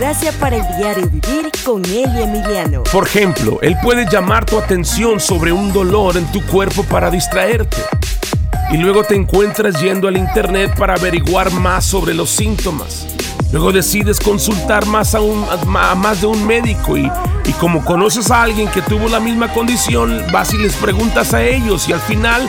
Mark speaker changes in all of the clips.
Speaker 1: gracia para el diario vivir con Eli Emiliano.
Speaker 2: Por ejemplo, él puede llamar tu atención sobre un dolor en tu cuerpo para distraerte. Y luego te encuentras yendo al internet para averiguar más sobre los síntomas. Luego decides consultar más a, un, a más de un médico y, y como conoces a alguien que tuvo la misma condición, vas y les preguntas a ellos y al final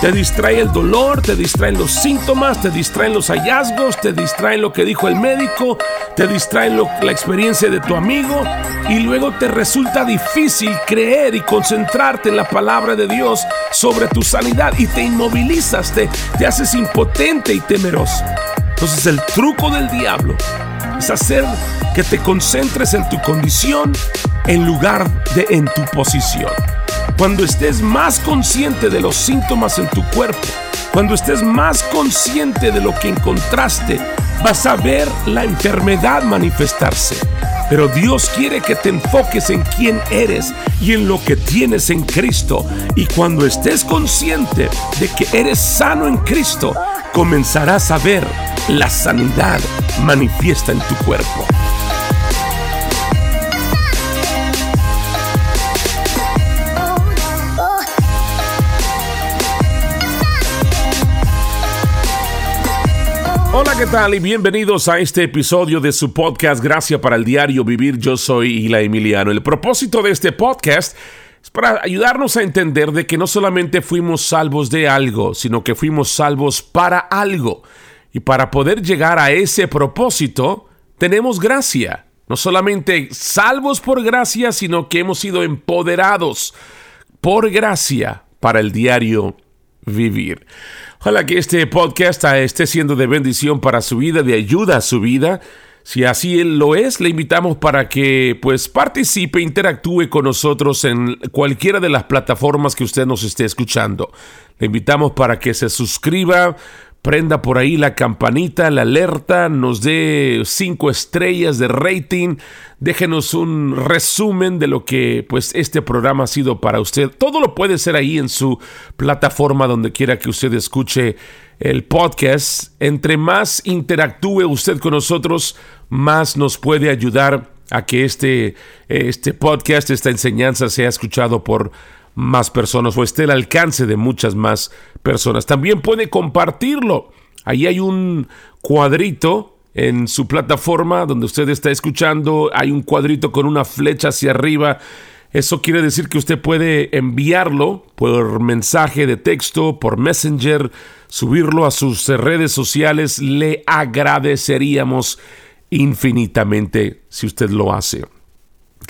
Speaker 2: te distrae el dolor, te distraen los síntomas, te distraen los hallazgos, te distraen lo que dijo el médico, te distraen la experiencia de tu amigo y luego te resulta difícil creer y concentrarte en la palabra de Dios sobre tu sanidad y te inmovilizas, te, te haces impotente y temeroso. Entonces el truco del diablo es hacer que te concentres en tu condición en lugar de en tu posición. Cuando estés más consciente de los síntomas en tu cuerpo, cuando estés más consciente de lo que encontraste, vas a ver la enfermedad manifestarse. Pero Dios quiere que te enfoques en quién eres y en lo que tienes en Cristo. Y cuando estés consciente de que eres sano en Cristo, comenzarás a ver la sanidad manifiesta en tu cuerpo. Hola, ¿qué tal? Y bienvenidos a este episodio de su podcast Gracias para el Diario Vivir. Yo soy Hila Emiliano. El propósito de este podcast es para ayudarnos a entender de que no solamente fuimos salvos de algo, sino que fuimos salvos para algo. Y para poder llegar a ese propósito, tenemos gracia. No solamente salvos por gracia, sino que hemos sido empoderados por gracia para el diario vivir. Ojalá que este podcast esté siendo de bendición para su vida, de ayuda a su vida. Si así lo es, le invitamos para que pues participe, interactúe con nosotros en cualquiera de las plataformas que usted nos esté escuchando. Le invitamos para que se suscriba, prenda por ahí la campanita, la alerta, nos dé cinco estrellas de rating, déjenos un resumen de lo que pues este programa ha sido para usted. Todo lo puede ser ahí en su plataforma donde quiera que usted escuche el podcast. Entre más interactúe usted con nosotros, más nos puede ayudar a que este, este podcast, esta enseñanza sea escuchado por más personas o esté al alcance de muchas más personas. También puede compartirlo. Ahí hay un cuadrito en su plataforma donde usted está escuchando. Hay un cuadrito con una flecha hacia arriba. Eso quiere decir que usted puede enviarlo por mensaje de texto, por Messenger, subirlo a sus redes sociales. Le agradeceríamos infinitamente si usted lo hace.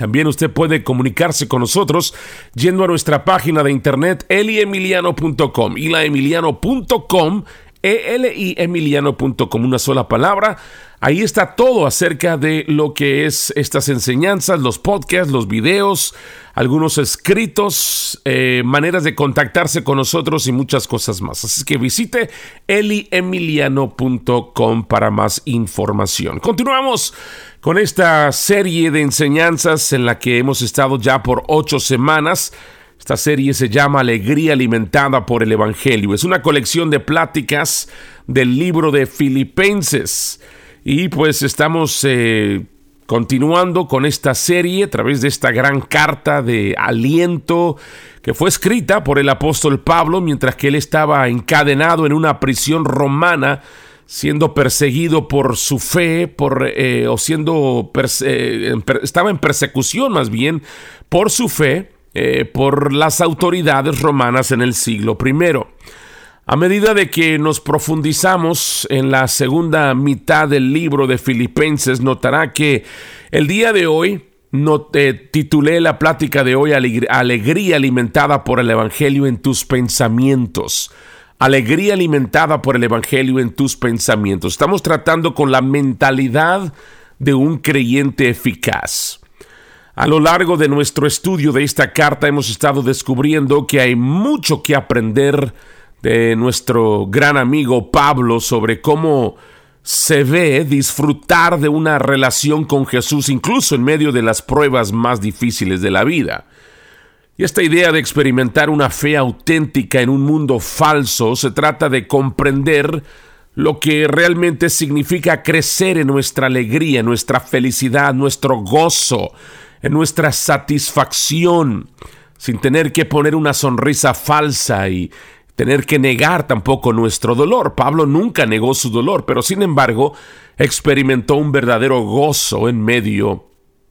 Speaker 2: También usted puede comunicarse con nosotros yendo a nuestra página de internet eliemiliano.com, ilaemiliano.com, eliemiliano.com, una sola palabra. Ahí está todo acerca de lo que es estas enseñanzas, los podcasts, los videos, algunos escritos, eh, maneras de contactarse con nosotros y muchas cosas más. Así que visite eliemiliano.com para más información. Continuamos con esta serie de enseñanzas en la que hemos estado ya por ocho semanas. Esta serie se llama Alegría alimentada por el Evangelio. Es una colección de pláticas del libro de Filipenses. Y pues estamos eh, continuando con esta serie a través de esta gran carta de aliento que fue escrita por el apóstol Pablo mientras que él estaba encadenado en una prisión romana siendo perseguido por su fe, por, eh, o siendo, eh, estaba en persecución más bien por su fe, por las autoridades romanas en el siglo I. A medida de que nos profundizamos en la segunda mitad del libro de Filipenses, notará que el día de hoy no te titulé la plática de hoy Alegría alimentada por el Evangelio en tus pensamientos. Alegría alimentada por el Evangelio en tus pensamientos. Estamos tratando con la mentalidad de un creyente eficaz. A lo largo de nuestro estudio de esta carta hemos estado descubriendo que hay mucho que aprender de nuestro gran amigo Pablo sobre cómo se ve disfrutar de una relación con Jesús incluso en medio de las pruebas más difíciles de la vida. Y esta idea de experimentar una fe auténtica en un mundo falso se trata de comprender lo que realmente significa crecer en nuestra alegría, nuestra felicidad, nuestro gozo, en nuestra satisfacción, sin tener que poner una sonrisa falsa y tener que negar tampoco nuestro dolor. Pablo nunca negó su dolor, pero sin embargo experimentó un verdadero gozo en medio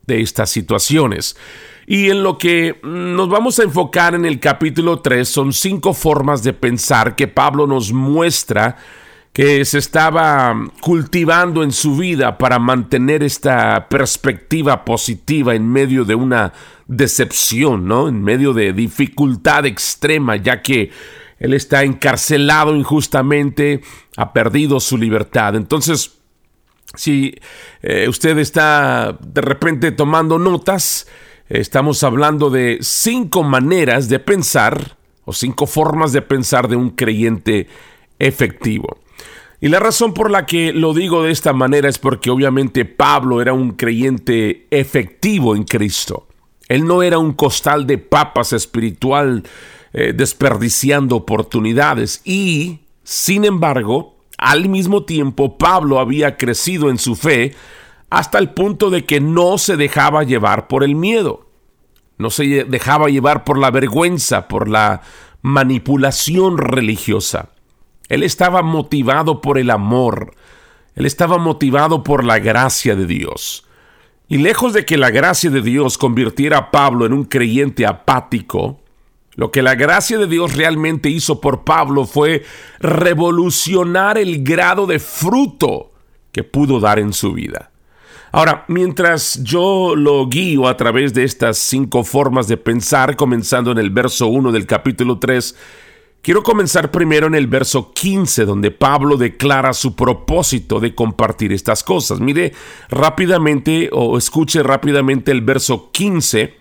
Speaker 2: de estas situaciones. Y en lo que nos vamos a enfocar en el capítulo 3 son cinco formas de pensar que Pablo nos muestra que se estaba cultivando en su vida para mantener esta perspectiva positiva en medio de una decepción, ¿no? En medio de dificultad extrema, ya que él está encarcelado injustamente, ha perdido su libertad. Entonces, si eh, usted está de repente tomando notas, estamos hablando de cinco maneras de pensar o cinco formas de pensar de un creyente efectivo. Y la razón por la que lo digo de esta manera es porque obviamente Pablo era un creyente efectivo en Cristo. Él no era un costal de papas espiritual eh, desperdiciando oportunidades y, sin embargo, al mismo tiempo Pablo había crecido en su fe hasta el punto de que no se dejaba llevar por el miedo, no se dejaba llevar por la vergüenza, por la manipulación religiosa. Él estaba motivado por el amor. Él estaba motivado por la gracia de Dios. Y lejos de que la gracia de Dios convirtiera a Pablo en un creyente apático, lo que la gracia de Dios realmente hizo por Pablo fue revolucionar el grado de fruto que pudo dar en su vida. Ahora, mientras yo lo guío a través de estas cinco formas de pensar, comenzando en el verso 1 del capítulo 3, Quiero comenzar primero en el verso 15, donde Pablo declara su propósito de compartir estas cosas. Mire rápidamente o escuche rápidamente el verso 15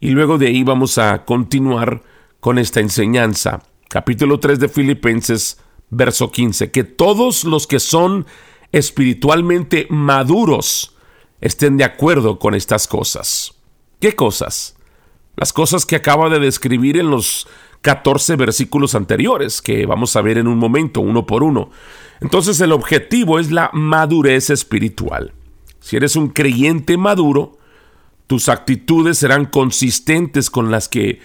Speaker 2: y luego de ahí vamos a continuar con esta enseñanza. Capítulo 3 de Filipenses, verso 15. Que todos los que son espiritualmente maduros estén de acuerdo con estas cosas. ¿Qué cosas? Las cosas que acaba de describir en los 14 versículos anteriores que vamos a ver en un momento, uno por uno. Entonces el objetivo es la madurez espiritual. Si eres un creyente maduro, tus actitudes serán consistentes con las que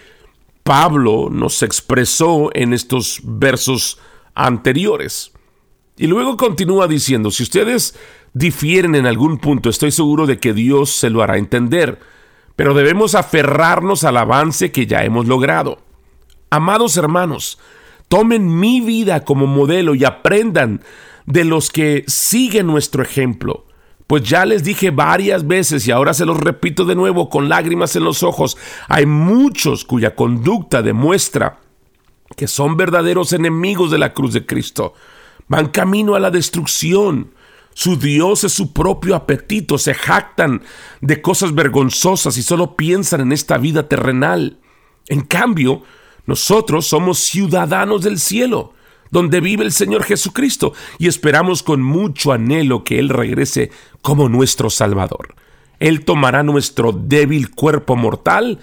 Speaker 2: Pablo nos expresó en estos versos anteriores. Y luego continúa diciendo, si ustedes difieren en algún punto, estoy seguro de que Dios se lo hará entender, pero debemos aferrarnos al avance que ya hemos logrado. Amados hermanos, tomen mi vida como modelo y aprendan de los que siguen nuestro ejemplo. Pues ya les dije varias veces y ahora se los repito de nuevo con lágrimas en los ojos, hay muchos cuya conducta demuestra que son verdaderos enemigos de la cruz de Cristo. Van camino a la destrucción. Su Dios es su propio apetito, se jactan de cosas vergonzosas y solo piensan en esta vida terrenal. En cambio, nosotros somos ciudadanos del cielo, donde vive el Señor Jesucristo, y esperamos con mucho anhelo que Él regrese como nuestro Salvador. Él tomará nuestro débil cuerpo mortal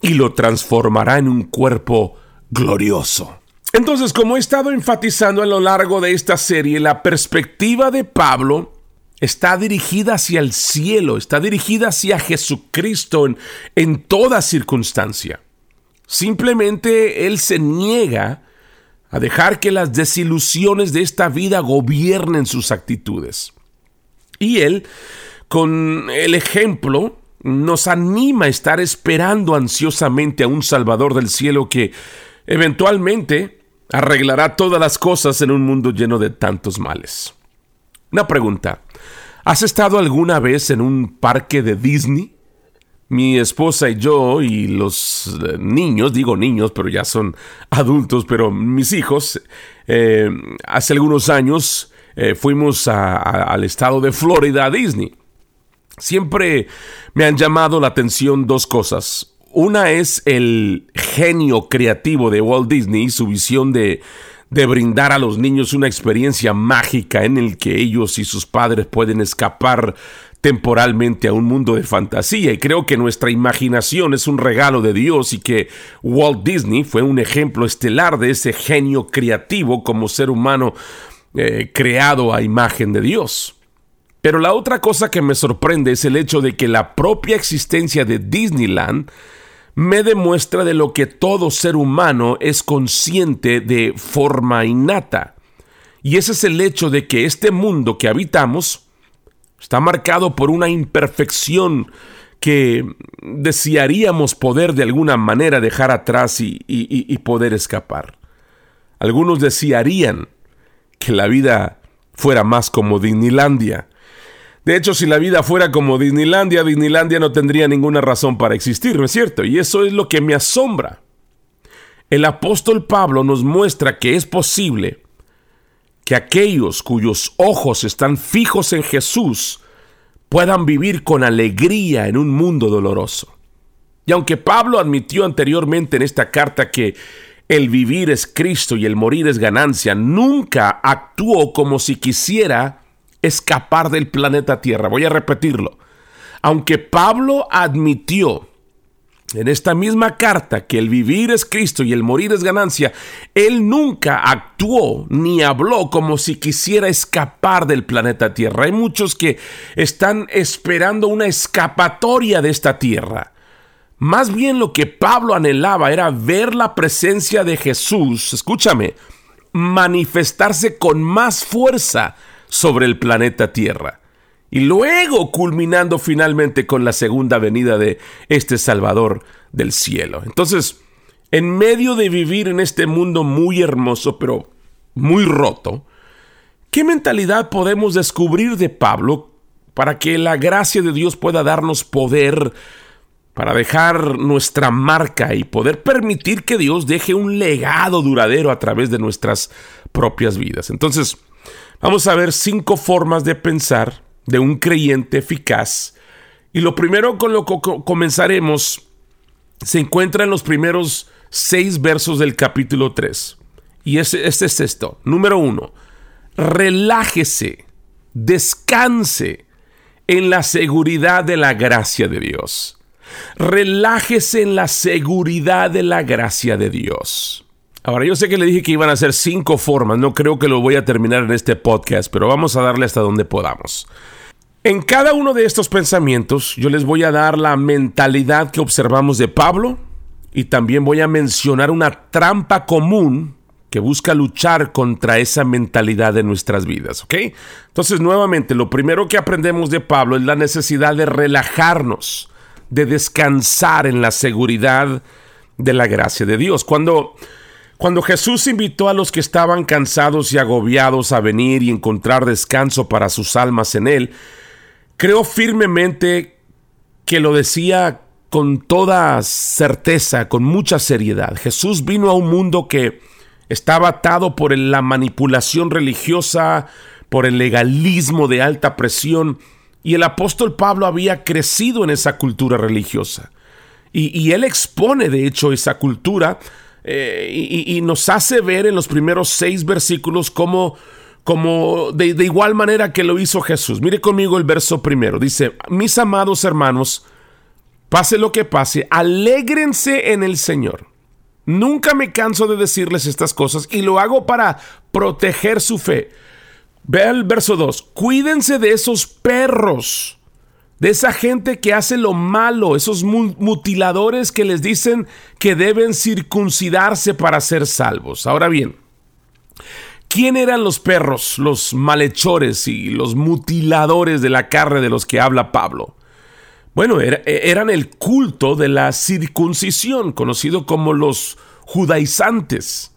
Speaker 2: y lo transformará en un cuerpo glorioso. Entonces, como he estado enfatizando a lo largo de esta serie, la perspectiva de Pablo está dirigida hacia el cielo, está dirigida hacia Jesucristo en, en toda circunstancia. Simplemente él se niega a dejar que las desilusiones de esta vida gobiernen sus actitudes. Y él, con el ejemplo, nos anima a estar esperando ansiosamente a un Salvador del cielo que eventualmente arreglará todas las cosas en un mundo lleno de tantos males. Una pregunta. ¿Has estado alguna vez en un parque de Disney? Mi esposa y yo y los eh, niños, digo niños, pero ya son adultos, pero mis hijos, eh, hace algunos años eh, fuimos al estado de Florida a Disney. Siempre me han llamado la atención dos cosas. Una es el genio creativo de Walt Disney, su visión de, de brindar a los niños una experiencia mágica en el que ellos y sus padres pueden escapar temporalmente a un mundo de fantasía y creo que nuestra imaginación es un regalo de Dios y que Walt Disney fue un ejemplo estelar de ese genio creativo como ser humano eh, creado a imagen de Dios. Pero la otra cosa que me sorprende es el hecho de que la propia existencia de Disneyland me demuestra de lo que todo ser humano es consciente de forma innata. Y ese es el hecho de que este mundo que habitamos está marcado por una imperfección que desearíamos poder de alguna manera dejar atrás y, y poder escapar. Algunos desearían que la vida fuera más como Disneylandia. De hecho, si la vida fuera como Disneylandia, Disneylandia no tendría ninguna razón para existir, ¿no es cierto? Y eso es lo que me asombra. El apóstol Pablo nos muestra que es posible que aquellos cuyos ojos están fijos en Jesús puedan vivir con alegría en un mundo doloroso. Y aunque Pablo admitió anteriormente en esta carta que el vivir es Cristo y el morir es ganancia, nunca actuó como si quisiera escapar del planeta Tierra. Voy a repetirlo. Aunque Pablo admitió en esta misma carta que el vivir es Cristo y el morir es ganancia, él nunca actuó ni habló como si quisiera escapar del planeta Tierra. Hay muchos que están esperando una escapatoria de esta tierra. Más bien lo que Pablo anhelaba era ver la presencia de Jesús, escúchame, manifestarse con más fuerza sobre el planeta Tierra y luego culminando finalmente con la segunda venida de este Salvador del cielo. Entonces, en medio de vivir en este mundo muy hermoso, pero muy roto, ¿qué mentalidad podemos descubrir de Pablo para que la gracia de Dios pueda darnos poder para dejar nuestra marca y poder permitir que Dios deje un legado duradero a través de nuestras propias vidas? Entonces, vamos a ver cinco formas de pensar de un creyente eficaz. Y lo primero con lo que comenzaremos se encuentra en los primeros seis versos del capítulo 3. Y este, es esto. Número uno, relájese, descanse en la seguridad de la gracia de Dios. Relájese en la seguridad de la gracia de Dios. Ahora, yo sé que le dije que iban a ser cinco formas, no creo que lo voy a terminar en este podcast, pero vamos a darle hasta donde podamos. En cada uno de estos pensamientos yo les voy a dar la mentalidad que observamos de Pablo y también voy a mencionar una trampa común que busca luchar contra esa mentalidad de nuestras vidas, ¿ok? Entonces, nuevamente, lo primero que aprendemos de Pablo es la necesidad de relajarnos, de descansar en la seguridad de la gracia de Dios. Cuando, cuando Jesús invitó a los que estaban cansados y agobiados a venir y encontrar descanso para sus almas en Él, Creo firmemente que lo decía con toda certeza, con mucha seriedad. Jesús vino a un mundo que estaba atado por la manipulación religiosa, por el legalismo de alta presión, y el apóstol Pablo había crecido en esa cultura religiosa. Y, él expone, de hecho, esa cultura eh, y, nos hace ver en los primeros seis versículos cómo como de, igual manera que lo hizo Jesús. Mire conmigo el verso primero. Dice, mis amados hermanos, pase lo que pase, alégrense en el Señor. Nunca me canso de decirles estas cosas y lo hago para proteger su fe. Vea el verso 2. Cuídense de esos perros, de esa gente que hace lo malo, esos mutiladores que les dicen que deben circuncidarse para ser salvos. Ahora bien, ¿Quién eran los perros, los malhechores y los mutiladores de la carne de los que habla Pablo? Bueno, eran el culto de la circuncisión, conocido como los judaizantes.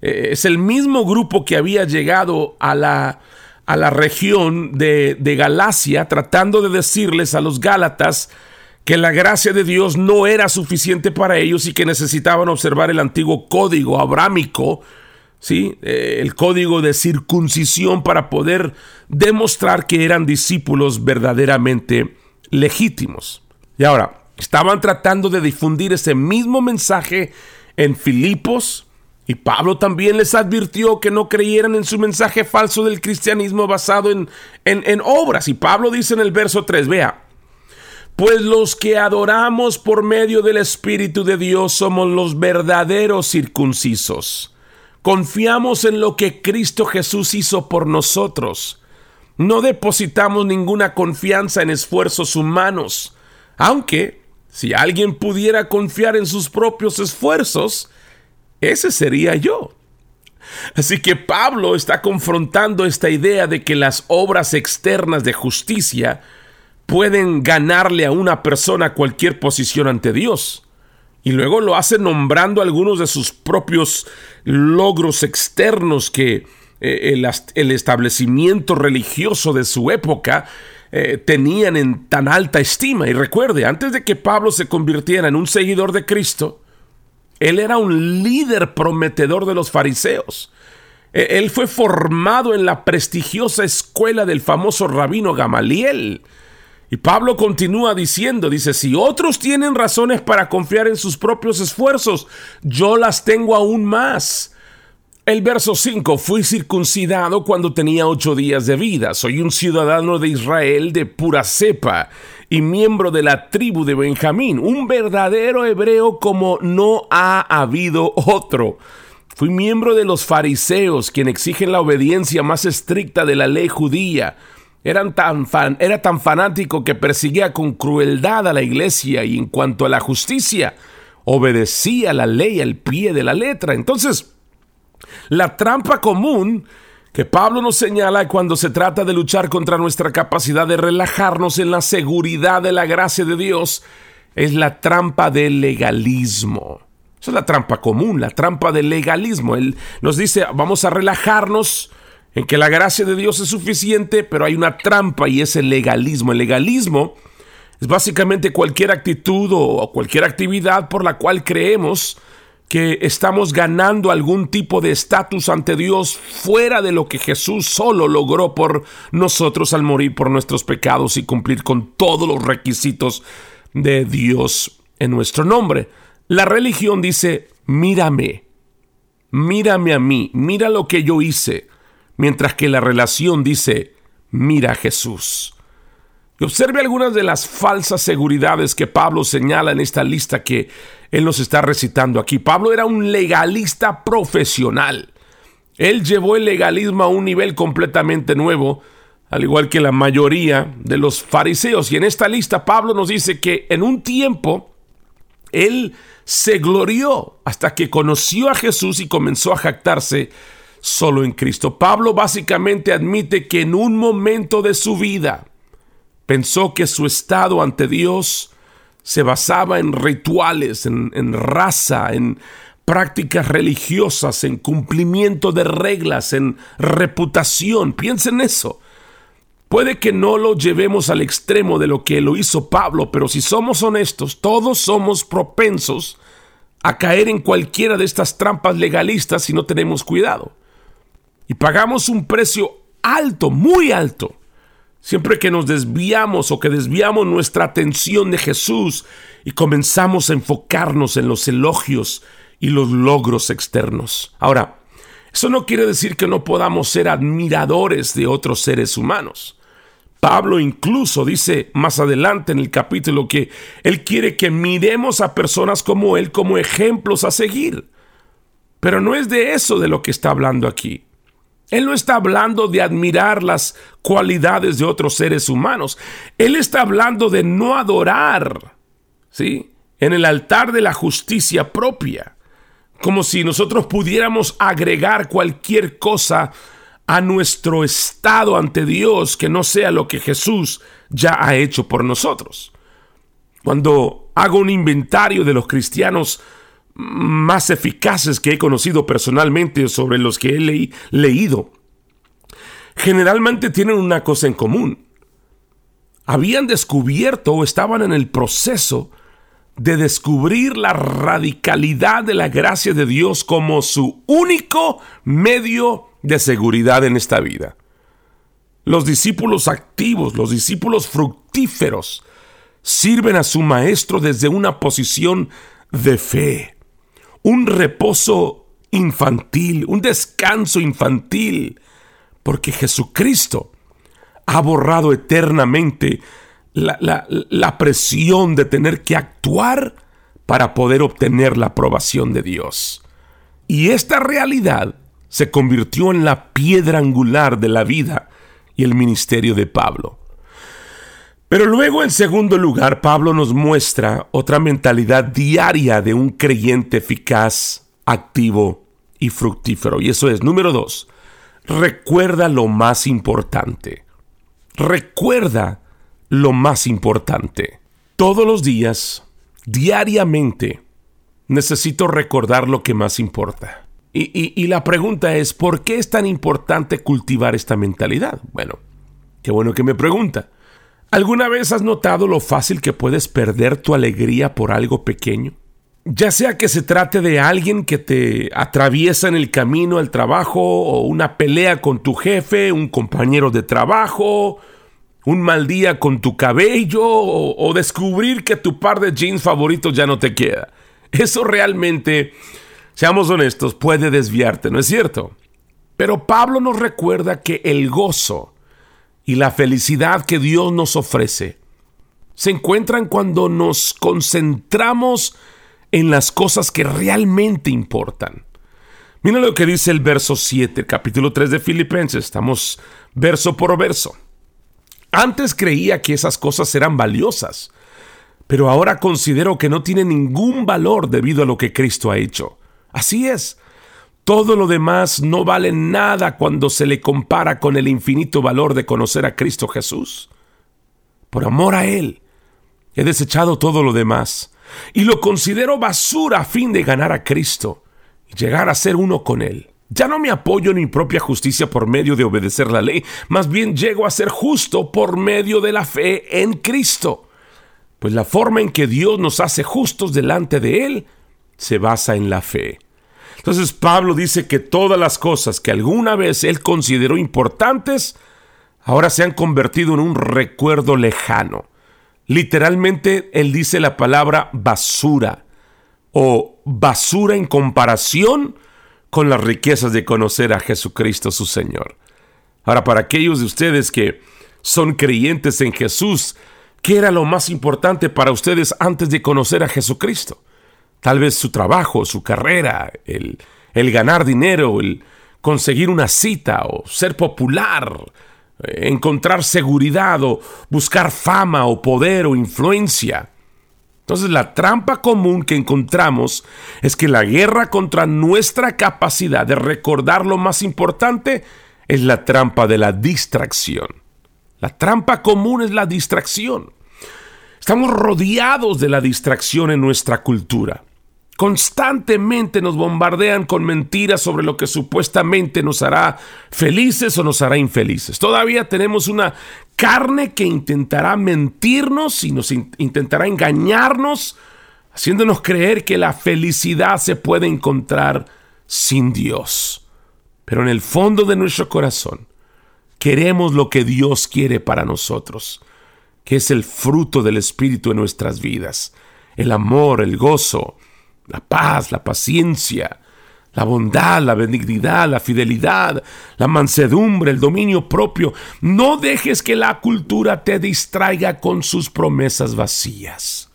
Speaker 2: E, es el mismo grupo que había llegado a la, a la región de, de Galacia tratando de decirles a los Gálatas que la gracia de Dios no era suficiente para ellos y que necesitaban observar el antiguo código abrámico ¿sí? Eh, el código de circuncisión para poder demostrar que eran discípulos verdaderamente legítimos. Y ahora, estaban tratando de difundir ese mismo mensaje en Filipos, y Pablo también les advirtió que no creyeran en su mensaje falso del cristianismo basado en, en, obras. Y Pablo dice en el verso 3, vea, pues los que adoramos por medio del Espíritu de Dios somos los verdaderos circuncisos Confiamos en lo que Cristo Jesús hizo por nosotros. No depositamos ninguna confianza en esfuerzos humanos, aunque si alguien pudiera confiar en sus propios esfuerzos, ese sería yo. Así que Pablo está confrontando esta idea de que las obras externas de justicia pueden ganarle a una persona cualquier posición ante Dios. Y luego lo hace nombrando algunos de sus propios logros externos que eh, el, establecimiento religioso de su época eh, tenían en tan alta estima. Y recuerde, antes de que Pablo se convirtiera en un seguidor de Cristo, él era un líder prometedor de los fariseos. E, él fue formado en la prestigiosa escuela del famoso rabino Gamaliel. Y Pablo continúa diciendo, dice, si otros tienen razones para confiar en sus propios esfuerzos, yo las tengo aún más. El verso 5, fui circuncidado cuando tenía ocho días de vida, soy un ciudadano de Israel de pura cepa y miembro de la tribu de Benjamín, un verdadero hebreo como no ha habido otro. Fui miembro de los fariseos, quien exigen la obediencia más estricta de la ley judía. Tan fan, era tan fanático que perseguía con crueldad a la iglesia y en cuanto a la justicia, obedecía la ley al pie de la letra. Entonces, la trampa común que Pablo nos señala cuando se trata de luchar contra nuestra capacidad de relajarnos en la seguridad de la gracia de Dios es la trampa del legalismo. Esa es la trampa común, la trampa del legalismo. Él nos dice, vamos a relajarnos en que la gracia de Dios es suficiente, pero hay una trampa y es el legalismo. El legalismo es básicamente cualquier actitud o cualquier actividad por la cual creemos que estamos ganando algún tipo de estatus ante Dios fuera de lo que Jesús solo logró por nosotros al morir por nuestros pecados y cumplir con todos los requisitos de Dios en nuestro nombre. La religión dice, mírame, mírame a mí, mira lo que yo hice, mientras que la relación dice, mira a Jesús. Y observe algunas de las falsas seguridades que Pablo señala en esta lista que él nos está recitando aquí. Pablo era un legalista profesional. Él llevó el legalismo a un nivel completamente nuevo, al igual que la mayoría de los fariseos. Y en esta lista Pablo nos dice que en un tiempo él se glorió hasta que conoció a Jesús y comenzó a jactarse solo en Cristo. Pablo básicamente admite que en un momento de su vida, Pensó que su estado ante Dios se basaba en rituales, en, raza, en prácticas religiosas, en cumplimiento de reglas, en reputación. Piensen en eso. Puede que no lo llevemos al extremo de lo que lo hizo Pablo, pero si somos honestos, todos somos propensos a caer en cualquiera de estas trampas legalistas si no tenemos cuidado. Y pagamos un precio alto, muy alto, Siempre que nos desviamos o que desviamos nuestra atención de Jesús y comenzamos a enfocarnos en los elogios y los logros externos. Ahora, eso no quiere decir que no podamos ser admiradores de otros seres humanos. Pablo incluso dice más adelante en el capítulo que él quiere que miremos a personas como él como ejemplos a seguir. Pero no es de eso de lo que está hablando aquí. Él no está hablando de admirar las cualidades de otros seres humanos. Él está hablando de no adorar, ¿sí? En el altar de la justicia propia. Como si nosotros pudiéramos agregar cualquier cosa a nuestro estado ante Dios que no sea lo que Jesús ya ha hecho por nosotros. Cuando hago un inventario de los cristianos más eficaces que he conocido personalmente sobre los que he leído, generalmente tienen una cosa en común. Habían descubierto o estaban en el proceso de descubrir la radicalidad de la gracia de Dios como su único medio de seguridad en esta vida. Los discípulos activos, los discípulos fructíferos, sirven a su maestro desde una posición de fe un reposo infantil, un descanso infantil, porque Jesucristo ha borrado eternamente la, presión de tener que actuar para poder obtener la aprobación de Dios. Y esta realidad se convirtió en la piedra angular de la vida y el ministerio de Pablo. Pero luego, en segundo lugar, Pablo nos muestra otra mentalidad diaria de un creyente eficaz, activo y fructífero. Y eso es, número dos, recuerda lo más importante. Recuerda lo más importante. Todos los días, diariamente, necesito recordar lo que más importa. Y, la pregunta es, ¿por qué es tan importante cultivar esta mentalidad? Bueno, qué bueno que me pregunta. ¿Alguna vez has notado lo fácil que puedes perder tu alegría por algo pequeño? Ya sea que se trate de alguien que te atraviesa en el camino al trabajo, o una pelea con tu jefe, un compañero de trabajo, un mal día con tu cabello, o, o descubrir que tu par de jeans favoritos ya no te queda. Eso realmente seamos honestos, puede desviarte, ¿no es cierto? Pero Pablo nos recuerda que el gozo y la felicidad que Dios nos ofrece se encuentran cuando nos concentramos en las cosas que realmente importan. Mira lo que dice el verso 7, capítulo 3 de Filipenses. Estamos verso por verso. Antes creía que esas cosas eran valiosas, pero ahora considero que no tienen ningún valor debido a lo que Cristo ha hecho. Así es. Todo lo demás no vale nada cuando se le compara con el infinito valor de conocer a Cristo Jesús. Por amor a Él, he desechado todo lo demás y lo considero basura a fin de ganar a Cristo y llegar a ser uno con Él. Ya no me apoyo en mi propia justicia por medio de obedecer la ley, más bien llego a ser justo por medio de la fe en Cristo. Pues la forma en que Dios nos hace justos delante de Él se basa en la fe. Entonces Pablo dice que todas las cosas que alguna vez él consideró importantes, ahora se han convertido en un recuerdo lejano. Literalmente él dice la palabra basura o basura en comparación con las riquezas de conocer a Jesucristo su Señor. Ahora, para aquellos de ustedes que son creyentes en Jesús, ¿qué era lo más importante para ustedes antes de conocer a Jesucristo? Tal vez su trabajo, su carrera, el, el ganar dinero, el conseguir una cita o ser popular, eh, encontrar seguridad o buscar fama o poder o influencia. Entonces la trampa común que encontramos es que la guerra contra nuestra capacidad de recordar lo más importante es la trampa de la distracción. La trampa común es la distracción. Estamos rodeados de la distracción en nuestra cultura. Constantemente nos bombardean con mentiras sobre lo que supuestamente nos hará felices o nos hará infelices. Todavía tenemos una carne que intentará mentirnos y nos intentará engañarnos, haciéndonos creer que la felicidad se puede encontrar sin Dios. Pero en el fondo de nuestro corazón queremos lo que Dios quiere para nosotros, que es el fruto del Espíritu en nuestras vidas, el amor, el gozo, la paz, la paciencia, la bondad, la benignidad, la fidelidad, la mansedumbre, el dominio propio. No dejes que la cultura te distraiga con sus promesas vacías.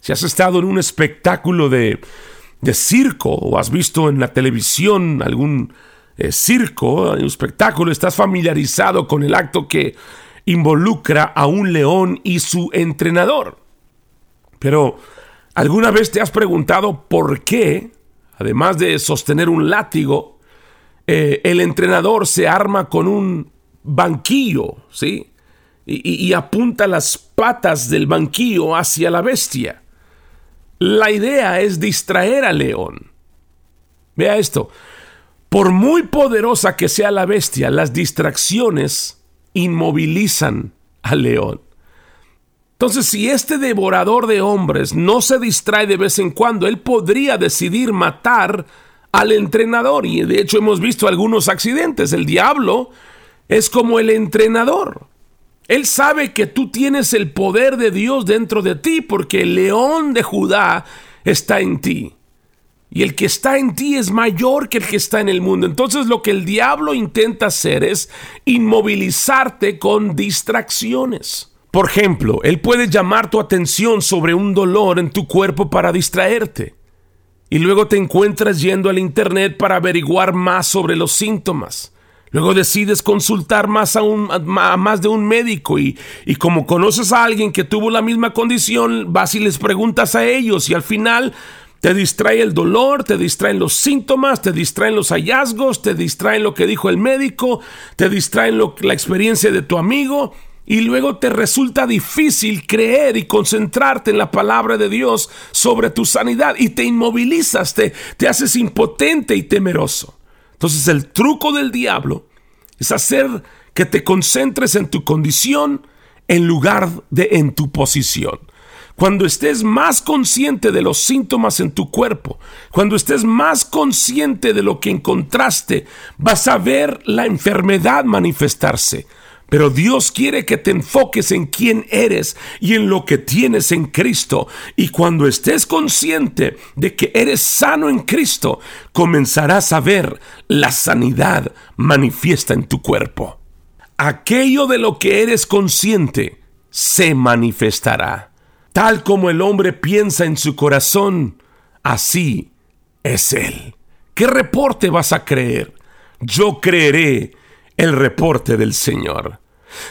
Speaker 2: Si has estado en un espectáculo de, de circo o has visto en la televisión algún eh, circo, un espectáculo, estás familiarizado con el acto que involucra a un león y su entrenador. Pero ¿Alguna vez te has preguntado por qué, además de sostener un látigo, eh, el entrenador se arma con un banquillo, ¿sí? y apunta las patas del banquillo hacia la bestia. La idea es distraer al león. Vea esto. Por muy poderosa que sea la bestia, las distracciones inmovilizan al león. Entonces, si este devorador de hombres no se distrae de vez en cuando, él podría decidir matar al entrenador. Y de hecho hemos visto algunos accidentes. El diablo es como el entrenador. Él sabe que tú tienes el poder de Dios dentro de ti porque el león de Judá está en ti. Y el que está en ti es mayor que el que está en el mundo. Entonces lo que el diablo intenta hacer es inmovilizarte con distracciones. Por ejemplo, Él puede llamar tu atención sobre un dolor en tu cuerpo para distraerte. y luego te encuentras yendo al internet para averiguar más sobre los síntomas. Luego decides consultar más a, un, más de un médico y, y, como conoces a alguien que tuvo la misma condición, vas y les preguntas a ellos y al final te distrae el dolor, te distraen los síntomas, te distraen los hallazgos, te distraen lo que dijo el médico, te distraen la experiencia de tu amigo y luego te resulta difícil creer y concentrarte en la palabra de Dios sobre tu sanidad y te inmovilizas, te, te haces impotente y temeroso. Entonces el truco del diablo es hacer que te concentres en tu condición en lugar de en tu posición. Cuando estés más consciente de los síntomas en tu cuerpo, cuando estés más consciente de lo que encontraste, vas a ver la enfermedad manifestarse. Pero Dios quiere que te enfoques en quién eres y en lo que tienes en Cristo. Y cuando estés consciente de que eres sano en Cristo, comenzarás a ver la sanidad manifiesta en tu cuerpo. Aquello de lo que eres consciente se manifestará. Tal como el hombre piensa en su corazón, así es él. ¿Qué reporte vas a creer? Yo creeré el reporte del Señor.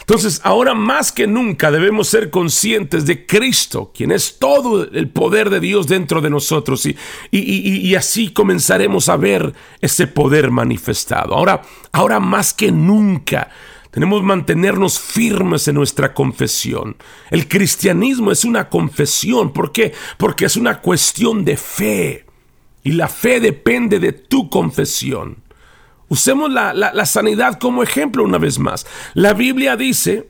Speaker 2: Entonces, ahora más que nunca debemos ser conscientes de Cristo, quien es todo el poder de Dios dentro de nosotros, y, y, así comenzaremos a ver ese poder manifestado. Ahora, ahora más que nunca tenemos que mantenernos firmes en nuestra confesión. El cristianismo es una confesión. ¿Por qué? Porque es una cuestión de fe. Y la fe depende de tu confesión. Usemos la, sanidad como ejemplo una vez más. La Biblia dice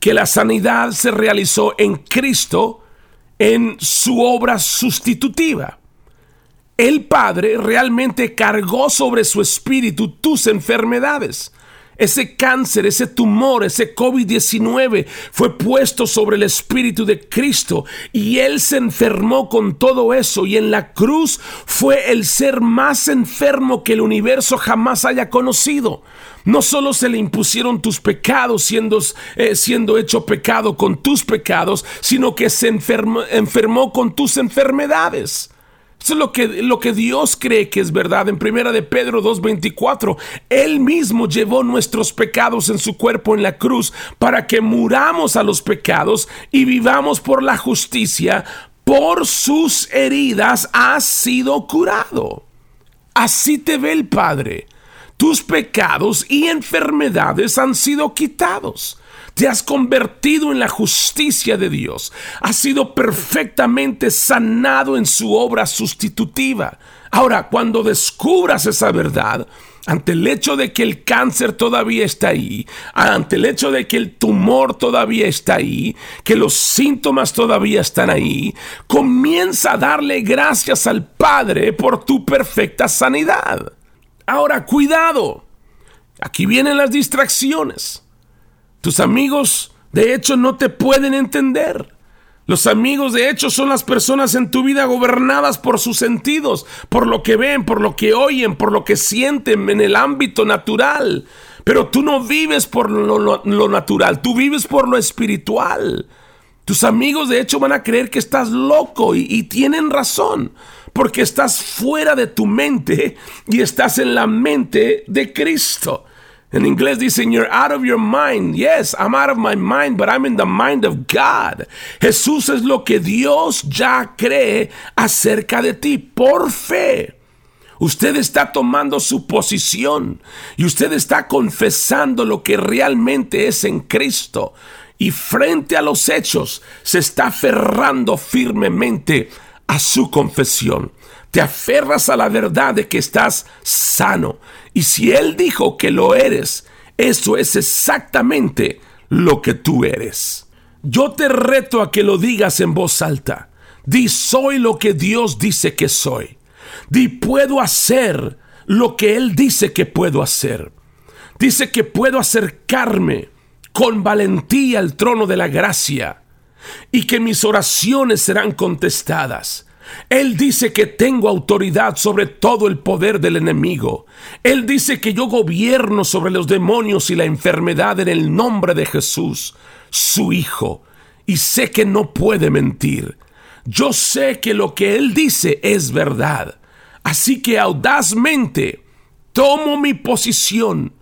Speaker 2: que la sanidad se realizó en Cristo en su obra sustitutiva. El Padre realmente cargó sobre su espíritu tus enfermedades. Ese cáncer, ese tumor, ese COVID-19 fue puesto sobre el Espíritu de Cristo y Él se enfermó con todo eso y en la cruz fue el ser más enfermo que el universo jamás haya conocido. No solo se le impusieron tus pecados siendo, eh, siendo hecho pecado con tus pecados, sino que se enfermó, enfermó con tus enfermedades. Es lo que, lo que Dios cree que es verdad. En primera de Pedro 2.24, Él mismo llevó nuestros pecados en su cuerpo en la cruz para que muramos a los pecados y vivamos por la justicia. Por sus heridas has sido curado. Así te ve el Padre. Tus pecados y enfermedades han sido quitados. Te has convertido en la justicia de Dios. Has sido perfectamente sanado en su obra sustitutiva. Ahora, cuando descubras esa verdad, ante el hecho de que el cáncer todavía está ahí, ante el hecho de que el tumor todavía está ahí, que los síntomas todavía están ahí, comienza a darle gracias al Padre por tu perfecta sanidad. Ahora, cuidado. Aquí vienen las distracciones. Tus amigos, de hecho, no te pueden entender. Los amigos, de hecho, son las personas en tu vida gobernadas por sus sentidos, por lo que ven, por lo que oyen, por lo que sienten en el ámbito natural. Pero tú no vives por lo, natural, tú vives por lo espiritual. Tus amigos, de hecho, van a creer que estás loco y tienen razón, porque estás fuera de tu mente y estás en la mente de Cristo. En inglés dicen, you're out of your mind. Yes, I'm out of my mind, but I'm in the mind of God. Jesús es lo que Dios ya cree acerca de ti por fe. Usted está tomando su posición y usted está confesando lo que realmente es en Cristo. Y frente a los hechos se está aferrando firmemente a su confesión. Te aferras a la verdad de que estás sano. Y si Él dijo que lo eres, eso es exactamente lo que tú eres. Yo te reto a que lo digas en voz alta. Di soy lo que Dios dice que soy. Di puedo hacer lo que Él dice que puedo hacer. Dice que puedo acercarme con valentía al trono de la gracia y que mis oraciones serán contestadas. Él dice que tengo autoridad sobre todo el poder del enemigo. Él dice que yo gobierno sobre los demonios y la enfermedad en el nombre de Jesús, su Hijo, y sé que no puede mentir. yo sé que lo que Él dice es verdad. Así que audazmente tomo mi posición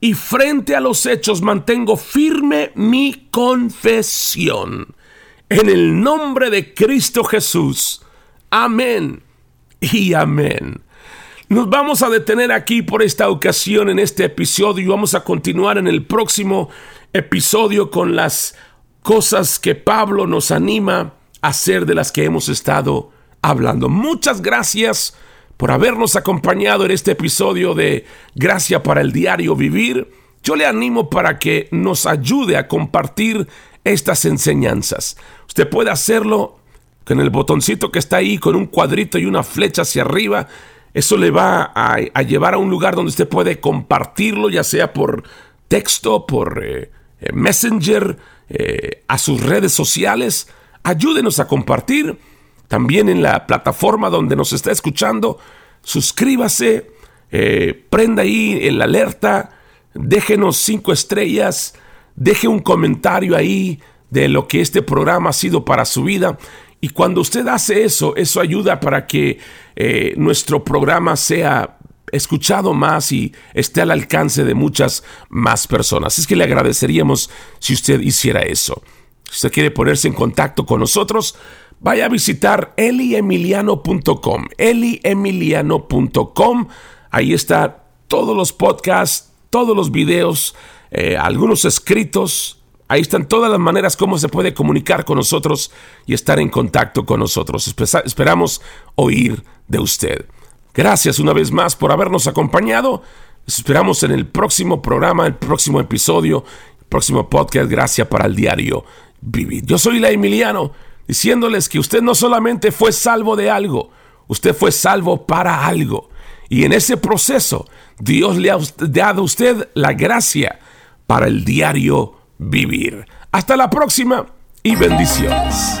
Speaker 2: y frente a los hechos mantengo firme mi confesión. En el nombre de Cristo Jesús. Amén y amén. Nos vamos a detener aquí por esta ocasión en este episodio y vamos a continuar en el próximo episodio con las cosas que Pablo nos anima a hacer de las que hemos estado hablando. Muchas gracias por habernos acompañado en este episodio de Gracia para el Diario Vivir. Yo le animo para que nos ayude a compartir estas enseñanzas. Usted puede hacerlo con el botoncito que está ahí, con un cuadrito y una flecha hacia arriba. Eso le va a, llevar a un lugar donde usted puede compartirlo, ya sea por texto, por eh, eh, Messenger, eh, a sus redes sociales. Ayúdenos a compartir también en la plataforma donde nos está escuchando. Suscríbase, prenda ahí el alerta, déjenos cinco estrellas, deje un comentario ahí de lo que este programa ha sido para su vida. Y cuando usted hace eso, eso ayuda para que eh, nuestro programa sea escuchado más y esté al alcance de muchas más personas. Es que le agradeceríamos si usted hiciera eso. Si usted quiere ponerse en contacto con nosotros, vaya a visitar eliemiliano.com, eliemiliano.com. Ahí está todos los podcasts, todos los videos, eh, algunos escritos. Ahí están todas las maneras como se puede comunicar con nosotros y estar en contacto con nosotros. Esperamos oír de usted. Gracias una vez más por habernos acompañado. esperamos en el próximo programa, el próximo episodio, el próximo podcast. Gracias para el diario Vivir. Yo soy la Emiliano diciéndoles que usted no solamente fue salvo de algo, usted fue salvo para algo. Y en ese proceso, Dios le ha dado a usted la gracia para el diario vivir. Hasta la próxima y bendiciones.